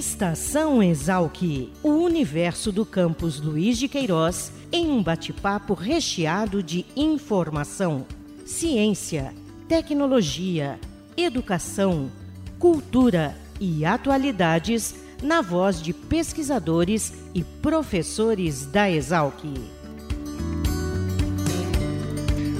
Estação Exalc, o universo do campus Luiz de Queiroz, em um bate-papo recheado de informação, ciência, tecnologia, educação, cultura e atualidades na voz de pesquisadores e professores da Exalc.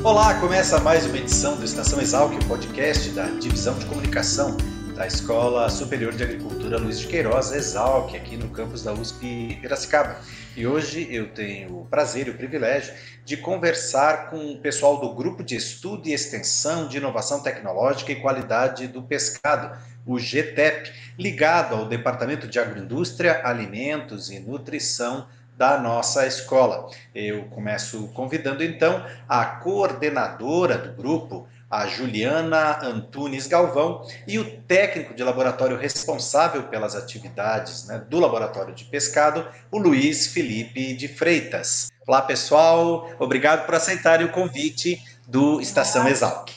Olá, começa mais uma edição do Estação Exalc, podcast da Divisão de Comunicação da Escola Superior de Agricultura Luiz de Queiroz, Exalc, aqui no campus da USP Piracicaba. E hoje eu tenho o prazer e o privilégio de conversar com o pessoal do Grupo de Estudo e Extensão de Inovação Tecnológica e Qualidade do Pescado, o GTEP, ligado ao Departamento de Agroindústria, Alimentos e Nutrição da nossa escola. Eu começo convidando então a coordenadora do grupo, a Juliana Antunes Galvão, e o técnico de laboratório responsável pelas atividades né, do laboratório de pescado, o Luiz Felipe de Freitas. Olá, pessoal, obrigado por aceitarem o convite do Estação Exalc.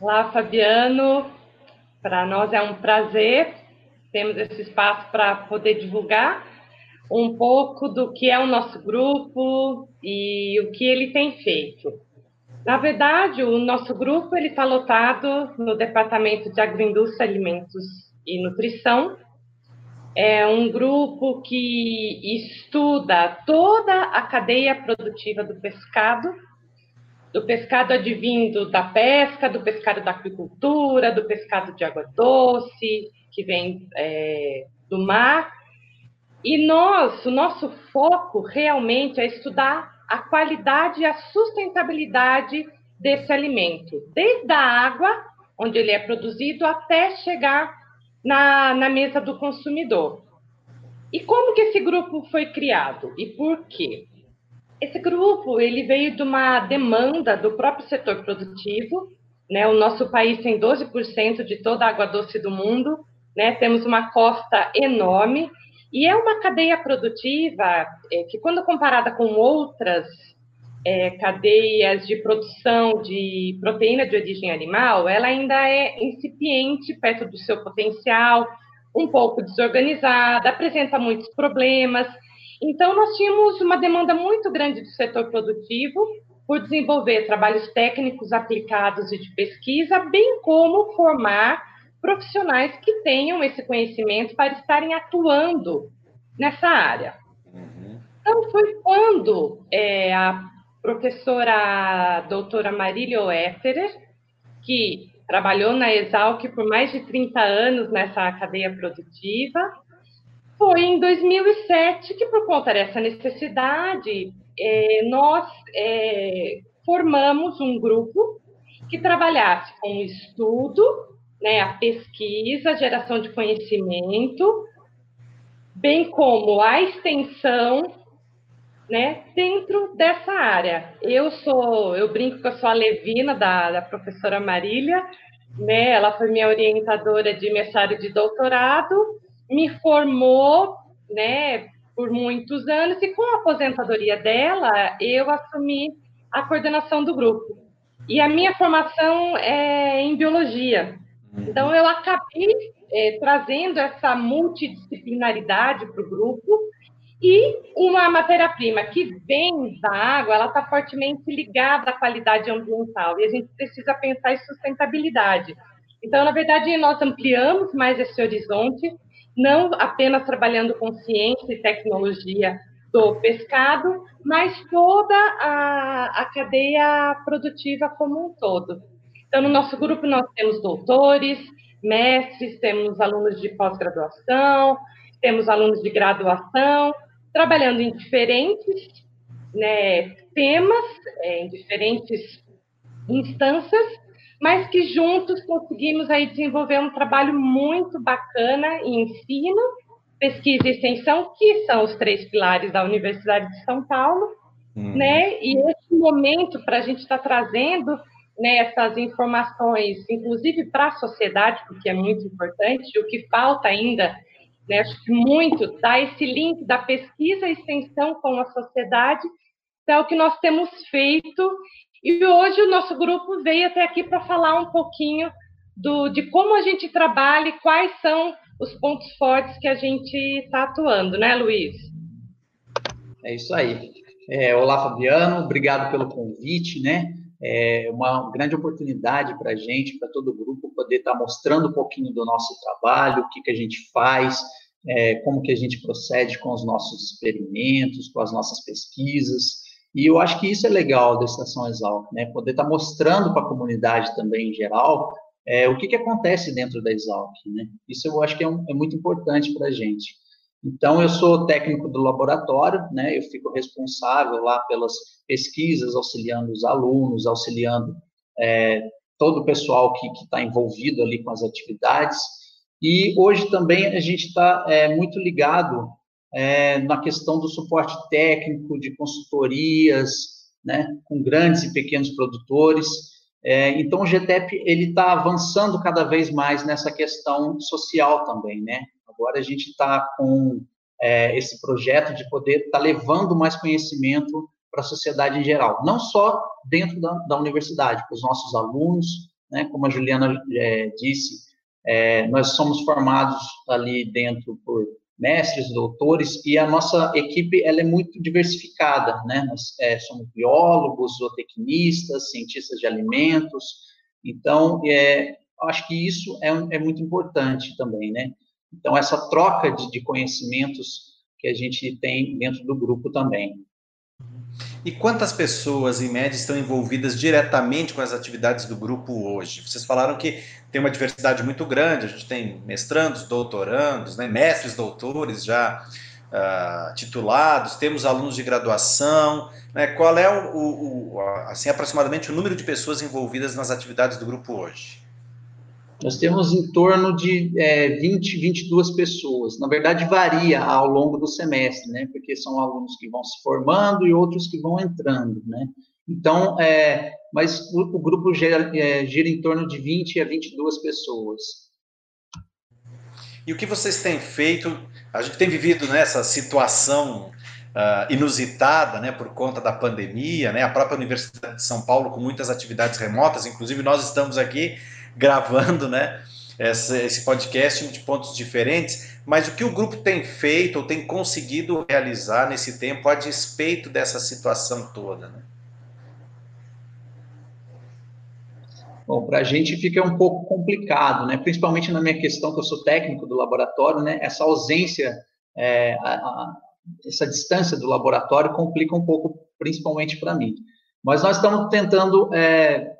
Olá, Fabiano. Para nós é um prazer temos esse espaço para poder divulgar um pouco do que é o nosso grupo e o que ele tem feito. Na verdade, o nosso grupo ele está lotado no Departamento de Agroindústria, Alimentos e Nutrição. É um grupo que estuda toda a cadeia produtiva do pescado, do pescado advindo da pesca, do pescado da aquicultura, do pescado de água doce, que vem é, do mar. E nós, o nosso foco realmente é estudar a qualidade e a sustentabilidade desse alimento, desde a água, onde ele é produzido, até chegar na, na mesa do consumidor. E como que esse grupo foi criado e por quê? Esse grupo ele veio de uma demanda do próprio setor produtivo. Né? O nosso país tem 12% de toda a água doce do mundo né? Temos uma costa enorme e é uma cadeia produtiva é, que, quando comparada com outras é, cadeias de produção de proteína de origem animal, ela ainda é incipiente perto do seu potencial, um pouco desorganizada, apresenta muitos problemas. Então, nós tínhamos uma demanda muito grande do setor produtivo por desenvolver trabalhos técnicos aplicados e de pesquisa, bem como formar profissionais que tenham esse conhecimento para estarem atuando nessa área. Uhum. Então, foi quando é, a professora doutora Marília Oefferer, que trabalhou na Exalc por mais de 30 anos nessa cadeia produtiva, foi em 2007 que, por conta dessa necessidade, é, nós é, formamos um grupo que trabalhasse com estudo né, a pesquisa, a geração de conhecimento, bem como a extensão, né, dentro dessa área. Eu sou, eu brinco que eu sou a Levina da, da professora Marília, né, ela foi minha orientadora de mestrado de doutorado, me formou, né, por muitos anos e com a aposentadoria dela, eu assumi a coordenação do grupo. E a minha formação é em biologia. Então, eu acabei é, trazendo essa multidisciplinaridade para o grupo e uma matéria-prima que vem da água, ela está fortemente ligada à qualidade ambiental e a gente precisa pensar em sustentabilidade. Então, na verdade, nós ampliamos mais esse horizonte, não apenas trabalhando com ciência e tecnologia do pescado, mas toda a, a cadeia produtiva como um todo. Então, no nosso grupo, nós temos doutores, mestres, temos alunos de pós-graduação, temos alunos de graduação, trabalhando em diferentes né, temas, é, em diferentes instâncias, mas que juntos conseguimos aí desenvolver um trabalho muito bacana em ensino, pesquisa e extensão, que são os três pilares da Universidade de São Paulo, uhum. né? E esse momento para a gente estar tá trazendo né, essas informações, inclusive para a sociedade, porque é muito importante, o que falta ainda, né, acho que muito, dá esse link da pesquisa e extensão com a sociedade, é o que nós temos feito, e hoje o nosso grupo veio até aqui para falar um pouquinho do, de como a gente trabalha e quais são os pontos fortes que a gente está atuando, né, Luiz? É isso aí. É, olá, Fabiano, obrigado pelo convite, né? É uma grande oportunidade para a gente, para todo o grupo, poder estar tá mostrando um pouquinho do nosso trabalho, o que, que a gente faz, é, como que a gente procede com os nossos experimentos, com as nossas pesquisas. E eu acho que isso é legal da Estação Exalc, né? Poder estar tá mostrando para a comunidade também em geral é, o que, que acontece dentro da Exalc, né? Isso eu acho que é, um, é muito importante para a gente. Então, eu sou técnico do laboratório, né? Eu fico responsável lá pelas pesquisas, auxiliando os alunos, auxiliando é, todo o pessoal que está envolvido ali com as atividades. E hoje também a gente está é, muito ligado é, na questão do suporte técnico, de consultorias, né, com grandes e pequenos produtores. É, então, o GTEP ele está avançando cada vez mais nessa questão social também, né? Agora a gente está com é, esse projeto de poder estar tá levando mais conhecimento para a sociedade em geral, não só dentro da, da universidade, para os nossos alunos, né? Como a Juliana é, disse, é, nós somos formados ali dentro por mestres, doutores, e a nossa equipe ela é muito diversificada, né? Nós é, somos biólogos, zootecnistas, cientistas de alimentos, então, é, acho que isso é, é muito importante também, né? Então, essa troca de, de conhecimentos que a gente tem dentro do grupo também. E quantas pessoas, em média, estão envolvidas diretamente com as atividades do grupo hoje? Vocês falaram que tem uma diversidade muito grande, a gente tem mestrandos, doutorandos, né, mestres, doutores já uh, titulados, temos alunos de graduação. Né, qual é o, o, o, assim, aproximadamente o número de pessoas envolvidas nas atividades do grupo hoje? Nós temos em torno de é, 20, 22 pessoas. Na verdade, varia ao longo do semestre, né? Porque são alunos que vão se formando e outros que vão entrando, né? Então, é, mas o, o grupo gira, é, gira, em torno de 20 a 22 pessoas. E o que vocês têm feito? A gente tem vivido nessa situação uh, inusitada, né, por conta da pandemia, né? A própria Universidade de São Paulo com muitas atividades remotas, inclusive nós estamos aqui gravando, né? esse podcast de pontos diferentes, mas o que o grupo tem feito ou tem conseguido realizar nesse tempo a despeito dessa situação toda, né? Bom, para a gente fica um pouco complicado, né? Principalmente na minha questão, que eu sou técnico do laboratório, né? Essa ausência, é, a, a, essa distância do laboratório complica um pouco, principalmente para mim. Mas nós estamos tentando é,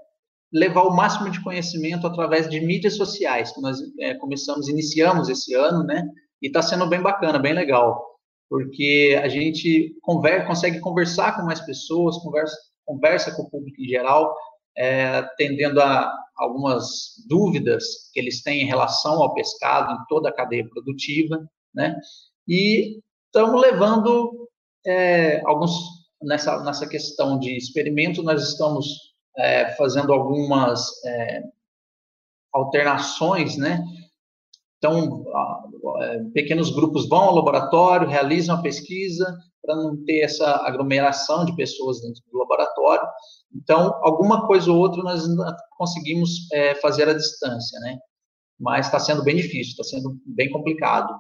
levar o máximo de conhecimento através de mídias sociais, que nós é, começamos, iniciamos esse ano, né? E está sendo bem bacana, bem legal, porque a gente conver, consegue conversar com mais pessoas, conversa, conversa com o público em geral, é, atendendo a algumas dúvidas que eles têm em relação ao pescado em toda a cadeia produtiva, né? E estamos levando é, alguns nessa nessa questão de experimento, nós estamos é, fazendo algumas é, alternações, né? Então, é, pequenos grupos vão ao laboratório, realizam a pesquisa para não ter essa aglomeração de pessoas dentro do laboratório. Então, alguma coisa ou outra nós conseguimos é, fazer à distância, né? Mas está sendo bem difícil, está sendo bem complicado.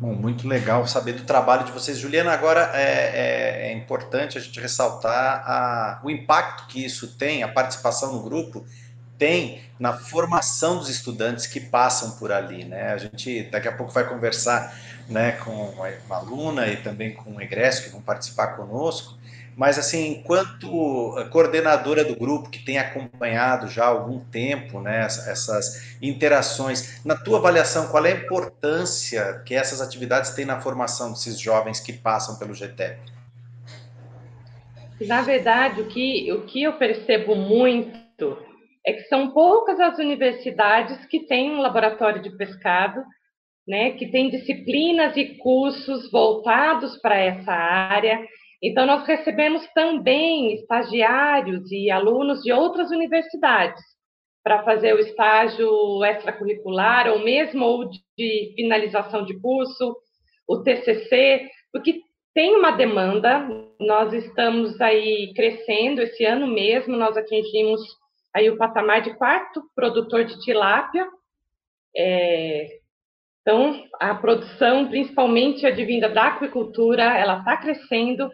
Bom, muito legal saber do trabalho de vocês. Juliana, agora é, é, é importante a gente ressaltar a, o impacto que isso tem, a participação no grupo tem na formação dos estudantes que passam por ali, né? A gente daqui a pouco vai conversar, né, com uma aluna e também com o egresso que vão participar conosco, mas, assim, enquanto coordenadora do grupo, que tem acompanhado já há algum tempo né, essas interações, na tua avaliação, qual é a importância que essas atividades têm na formação desses jovens que passam pelo GTEP? Na verdade, o que, o que eu percebo muito é que são poucas as universidades que têm um laboratório de pescado, né, que têm disciplinas e cursos voltados para essa área então, nós recebemos também estagiários e alunos de outras universidades para fazer o estágio extracurricular, ou mesmo de finalização de curso, o TCC, porque tem uma demanda, nós estamos aí crescendo, esse ano mesmo nós atingimos aí o patamar de quarto produtor de tilápia. É, então, a produção, principalmente advinda da aquicultura, ela está crescendo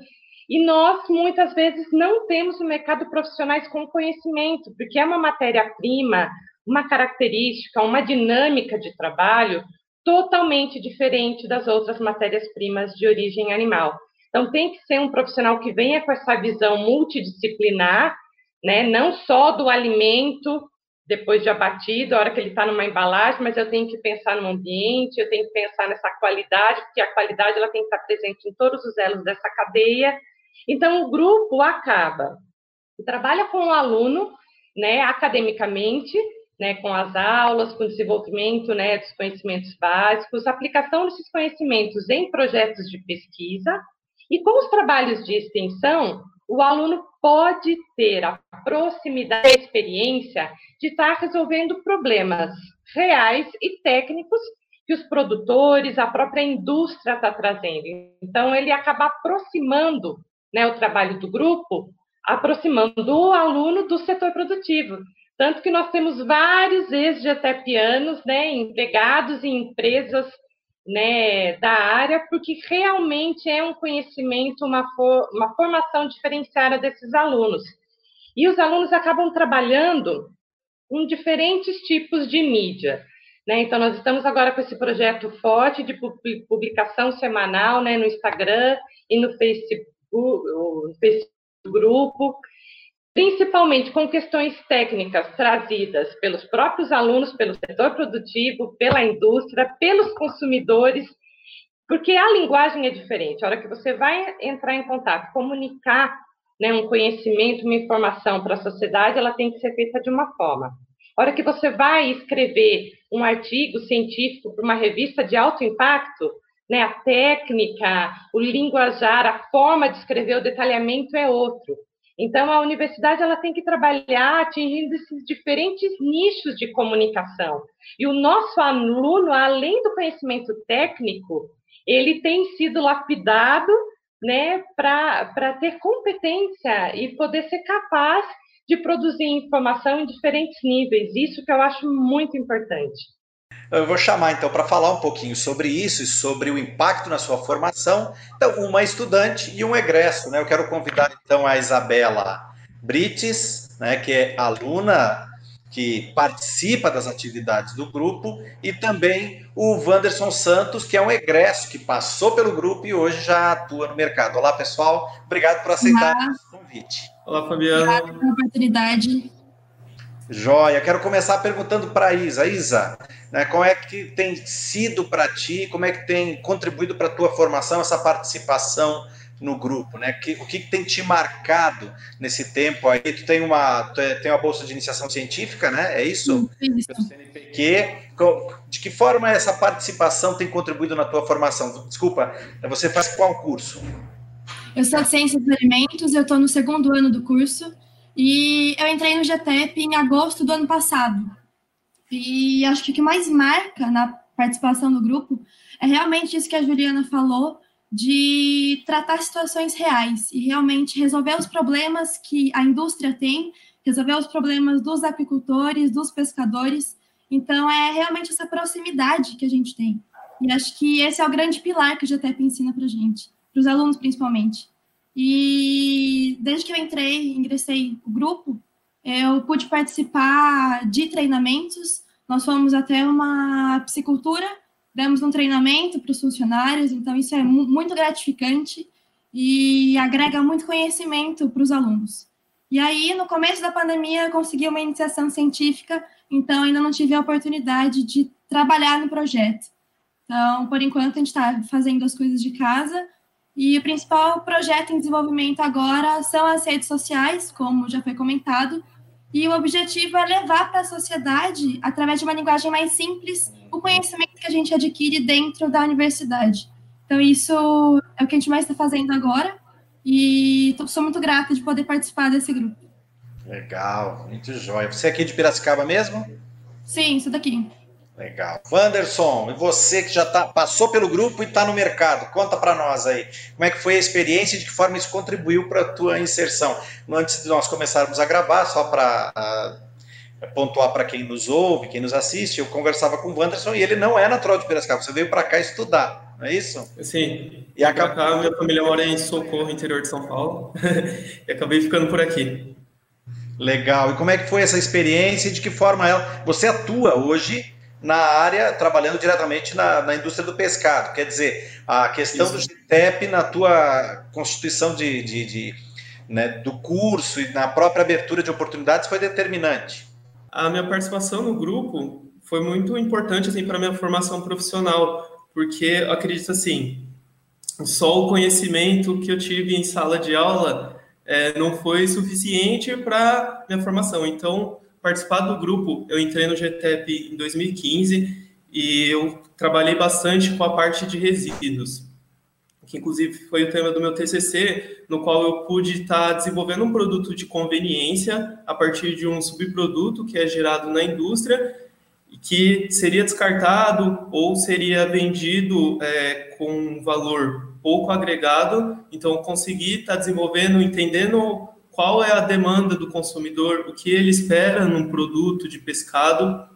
e nós, muitas vezes, não temos no mercado profissionais com conhecimento, porque é uma matéria-prima, uma característica, uma dinâmica de trabalho totalmente diferente das outras matérias-primas de origem animal. Então, tem que ser um profissional que venha com essa visão multidisciplinar, né? não só do alimento depois de abatido, a hora que ele está numa embalagem, mas eu tenho que pensar no ambiente, eu tenho que pensar nessa qualidade, porque a qualidade ela tem que estar presente em todos os elos dessa cadeia. Então, o grupo acaba, trabalha com o aluno, né, academicamente, né, com as aulas, com o desenvolvimento né, dos conhecimentos básicos, aplicação desses conhecimentos em projetos de pesquisa, e com os trabalhos de extensão, o aluno pode ter a proximidade, a experiência de estar resolvendo problemas reais e técnicos que os produtores, a própria indústria está trazendo. Então, ele acaba aproximando né, o trabalho do grupo, aproximando o aluno do setor produtivo. Tanto que nós temos vários ex-GTPianos, né, empregados em empresas né, da área, porque realmente é um conhecimento, uma, for, uma formação diferenciada desses alunos. E os alunos acabam trabalhando com diferentes tipos de mídia. Né? Então, nós estamos agora com esse projeto forte de publicação semanal né, no Instagram e no Facebook, no Facebook Grupo, principalmente com questões técnicas trazidas pelos próprios alunos, pelo setor produtivo, pela indústria, pelos consumidores, porque a linguagem é diferente. A hora que você vai entrar em contato, comunicar né, um conhecimento, uma informação para a sociedade, ela tem que ser feita de uma forma. A hora que você vai escrever um artigo científico para uma revista de alto impacto, né, a técnica, o linguajar, a forma de escrever, o detalhamento é outro. Então, a universidade ela tem que trabalhar atingindo esses diferentes nichos de comunicação. E o nosso aluno, além do conhecimento técnico, ele tem sido lapidado né, para ter competência e poder ser capaz de produzir informação em diferentes níveis. Isso que eu acho muito importante. Eu vou chamar então para falar um pouquinho sobre isso e sobre o impacto na sua formação. Então, uma estudante e um egresso, né? Eu quero convidar então a Isabela Brites, né, que é aluna que participa das atividades do grupo, e também o Wanderson Santos, que é um egresso que passou pelo grupo e hoje já atua no mercado. Olá, pessoal. Obrigado por aceitar o convite. Olá, Fabiano. Obrigada pela oportunidade. Joia. Quero começar perguntando para a Isa. Isa, né, como é que tem sido para ti, como é que tem contribuído para a tua formação essa participação no grupo, né? Que, o que, que, tem te marcado nesse tempo aí? Tu tem uma, tu é, tem uma bolsa de iniciação científica, né? É isso? Isso. CNPq. De que forma essa participação tem contribuído na tua formação? Desculpa, você faz qual curso? Eu sou de Ciências dos Alimentos, eu estou no segundo ano do curso e eu entrei no GTEP em agosto do ano passado. E acho que o que mais marca na participação do grupo é realmente isso que a Juliana falou, de tratar situações reais e realmente resolver os problemas que a indústria tem, resolver os problemas dos apicultores, dos pescadores. Então, é realmente essa proximidade que a gente tem. E acho que esse é o grande pilar que o GTEP ensina para gente, para os alunos principalmente. E desde que eu entrei, ingressei no grupo, eu pude participar de treinamentos. Nós fomos até uma psicultura, demos um treinamento para os funcionários, então isso é muito gratificante e agrega muito conhecimento para os alunos. E aí, no começo da pandemia, eu consegui uma iniciação científica, então ainda não tive a oportunidade de trabalhar no projeto. Então, por enquanto, a gente está fazendo as coisas de casa, e o principal projeto em desenvolvimento agora são as redes sociais, como já foi comentado, e o objetivo é levar para a sociedade, através de uma linguagem mais simples, o conhecimento que a gente adquire dentro da universidade. Então, isso é o que a gente mais está fazendo agora, e sou muito grata de poder participar desse grupo. Legal, muito jóia. Você é aqui de Piracicaba mesmo? Sim, sou daqui. Legal. Wanderson, e você que já tá, passou pelo grupo e está no mercado, conta para nós aí, como é que foi a experiência e de que forma isso contribuiu para a tua inserção. Antes de nós começarmos a gravar, só para uh, pontuar para quem nos ouve, quem nos assiste, eu conversava com o Wanderson e ele não é natural de Piracicaba, você veio para cá estudar, não é isso? Sim. E acabou... cá, minha família mora em Socorro, interior de São Paulo, e acabei ficando por aqui. Legal. E como é que foi essa experiência e de que forma ela... Você atua hoje na área, trabalhando diretamente na, na indústria do pescado, quer dizer, a questão Isso. do GTEP na tua constituição de, de, de né, do curso e na própria abertura de oportunidades foi determinante a minha participação no grupo foi muito importante assim para minha formação profissional, porque eu acredito assim, só o conhecimento que eu tive em sala de aula é, não foi suficiente para minha formação. Então, participar do grupo, eu entrei no GTEP em 2015 e eu trabalhei bastante com a parte de resíduos que inclusive foi o tema do meu TCC, no qual eu pude estar desenvolvendo um produto de conveniência a partir de um subproduto que é gerado na indústria e que seria descartado ou seria vendido é, com um valor pouco agregado. Então, consegui estar desenvolvendo, entendendo qual é a demanda do consumidor, o que ele espera num produto de pescado.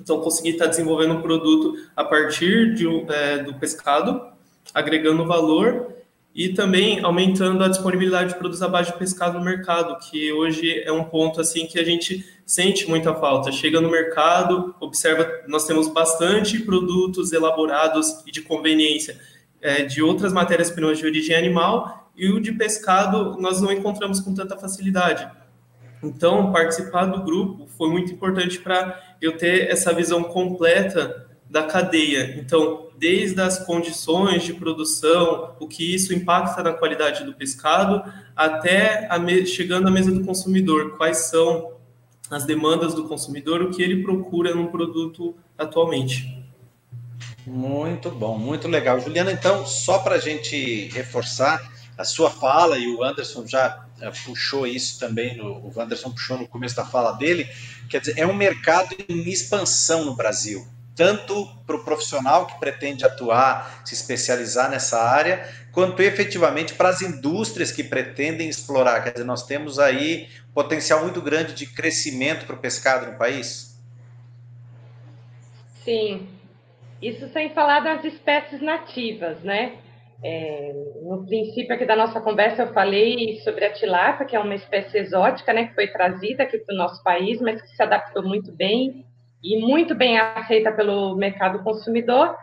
Então, consegui estar desenvolvendo um produto a partir de, é, do pescado agregando valor e também aumentando a disponibilidade de produtos à base de pescado no mercado, que hoje é um ponto assim que a gente sente muita falta. Chega no mercado, observa, nós temos bastante produtos elaborados e de conveniência é, de outras matérias-primas de origem animal e o de pescado nós não encontramos com tanta facilidade. Então, participar do grupo foi muito importante para eu ter essa visão completa da cadeia. Então, desde as condições de produção, o que isso impacta na qualidade do pescado, até chegando à mesa do consumidor, quais são as demandas do consumidor, o que ele procura num produto atualmente. Muito bom, muito legal. Juliana, então, só para a gente reforçar a sua fala, e o Anderson já eh, puxou isso também, no, o Anderson puxou no começo da fala dele, quer dizer, é um mercado em expansão no Brasil tanto para o profissional que pretende atuar, se especializar nessa área, quanto efetivamente para as indústrias que pretendem explorar. Quer dizer, nós temos aí potencial muito grande de crescimento para o pescado no país. Sim, isso sem falar das espécies nativas, né? É, no princípio aqui da nossa conversa eu falei sobre a tilápia, que é uma espécie exótica, né, que foi trazida aqui para o nosso país, mas que se adaptou muito bem e muito bem aceita pelo mercado consumidor,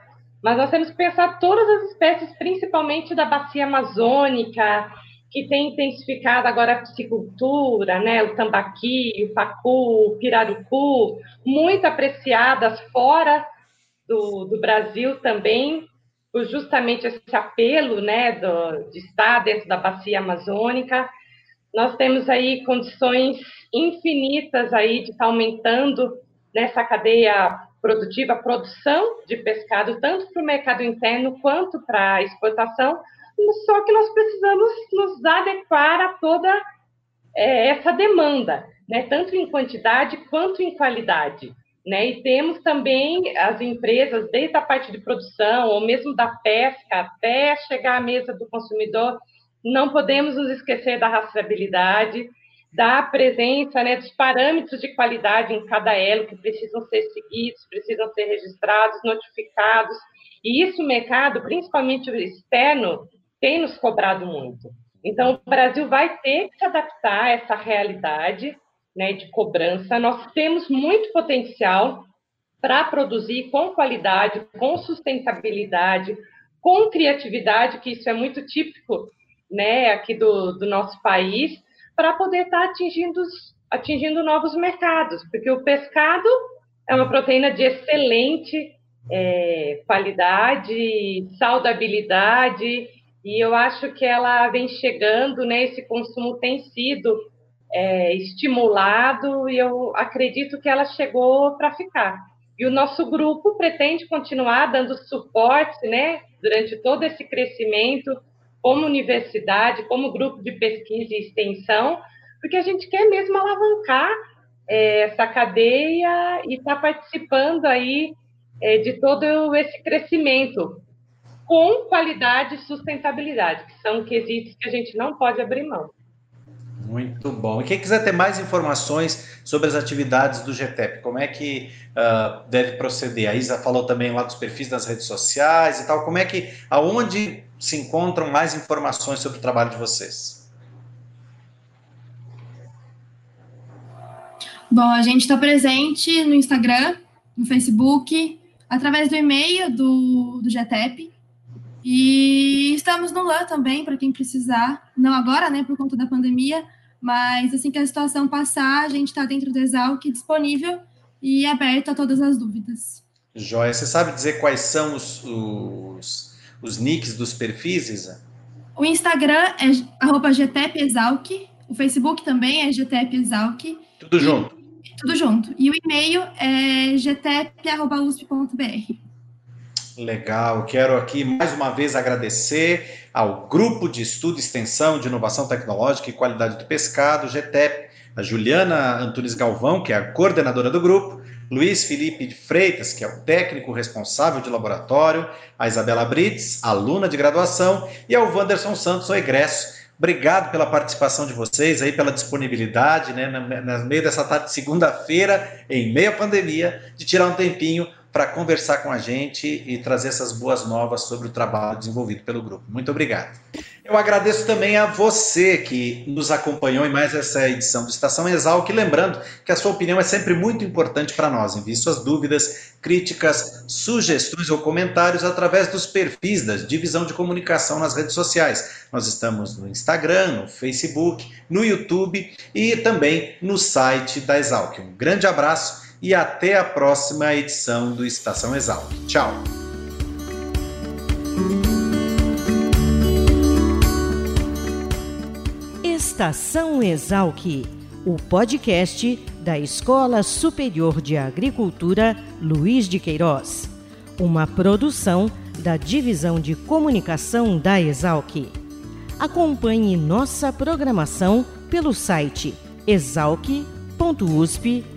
mas nós temos que pensar todas as espécies, principalmente da bacia amazônica, que tem intensificado agora a piscicultura, né, o tambaqui, o pacu, o pirarucu, muito apreciadas fora do, do Brasil também, por justamente esse apelo né, do, de estar dentro da bacia amazônica. Nós temos aí condições infinitas aí de estar aumentando nessa cadeia produtiva, produção de pescado, tanto para o mercado interno quanto para a exportação, só que nós precisamos nos adequar a toda é, essa demanda, né, tanto em quantidade quanto em qualidade. Né? E temos também as empresas, desde a parte de produção, ou mesmo da pesca, até chegar à mesa do consumidor, não podemos nos esquecer da rastreabilidade, da presença né, dos parâmetros de qualidade em cada elo que precisam ser seguidos, precisam ser registrados, notificados. E isso o mercado, principalmente o externo, tem nos cobrado muito. Então, o Brasil vai ter que se adaptar a essa realidade né, de cobrança. Nós temos muito potencial para produzir com qualidade, com sustentabilidade, com criatividade, que isso é muito típico né, aqui do, do nosso país, para poder estar tá atingindo, atingindo novos mercados, porque o pescado é uma proteína de excelente é, qualidade, saudabilidade, e eu acho que ela vem chegando, né? Esse consumo tem sido é, estimulado e eu acredito que ela chegou para ficar. E o nosso grupo pretende continuar dando suporte, né? Durante todo esse crescimento, como universidade, como grupo de pesquisa e extensão, porque a gente quer mesmo alavancar é, essa cadeia e estar tá participando aí é, de todo esse crescimento com qualidade e sustentabilidade, que são quesitos que a gente não pode abrir mão. Muito bom. E quem quiser ter mais informações sobre as atividades do GTEP, como é que uh, deve proceder? A Isa falou também lá dos perfis das redes sociais e tal. Como é que, aonde se encontram mais informações sobre o trabalho de vocês? Bom, a gente está presente no Instagram, no Facebook, através do e-mail do, do GTEP. E estamos no LAN também, para quem precisar. Não agora, né, por conta da pandemia, mas assim que a situação passar, a gente está dentro do Exalc disponível e aberto a todas as dúvidas. Joia, você sabe dizer quais são os, os, os nicks dos perfis, Isa? O Instagram é arroba GTEPExalc, o Facebook também é GTEPExalc. Tudo junto? Tudo junto. E o e-mail é gtep.usp.br. Legal, quero aqui mais uma vez agradecer ao Grupo de Estudo, Extensão de Inovação Tecnológica e Qualidade do Pescado, GTEP, a Juliana Antunes Galvão, que é a coordenadora do grupo, Luiz Felipe de Freitas, que é o técnico responsável de laboratório, a Isabela Brits, aluna de graduação, e ao Wanderson Santos, o egresso. Obrigado pela participação de vocês aí, pela disponibilidade, né, no meio dessa tarde de segunda-feira, em meio à pandemia, de tirar um tempinho para conversar com a gente e trazer essas boas novas sobre o trabalho desenvolvido pelo grupo. Muito obrigado. Eu agradeço também a você que nos acompanhou em mais essa edição do Estação Exalc, lembrando que a sua opinião é sempre muito importante para nós. Envie suas dúvidas, críticas, sugestões ou comentários através dos perfis da Divisão de Comunicação nas redes sociais. Nós estamos no Instagram, no Facebook, no YouTube e também no site da Exalc. Um grande abraço e até a próxima edição do Estação Exalc. Tchau! Estação Exalc, o podcast da Escola Superior de Agricultura Luiz de Queiroz, uma produção da Divisão de Comunicação da Exalc. Acompanhe nossa programação pelo site exalc.usp.br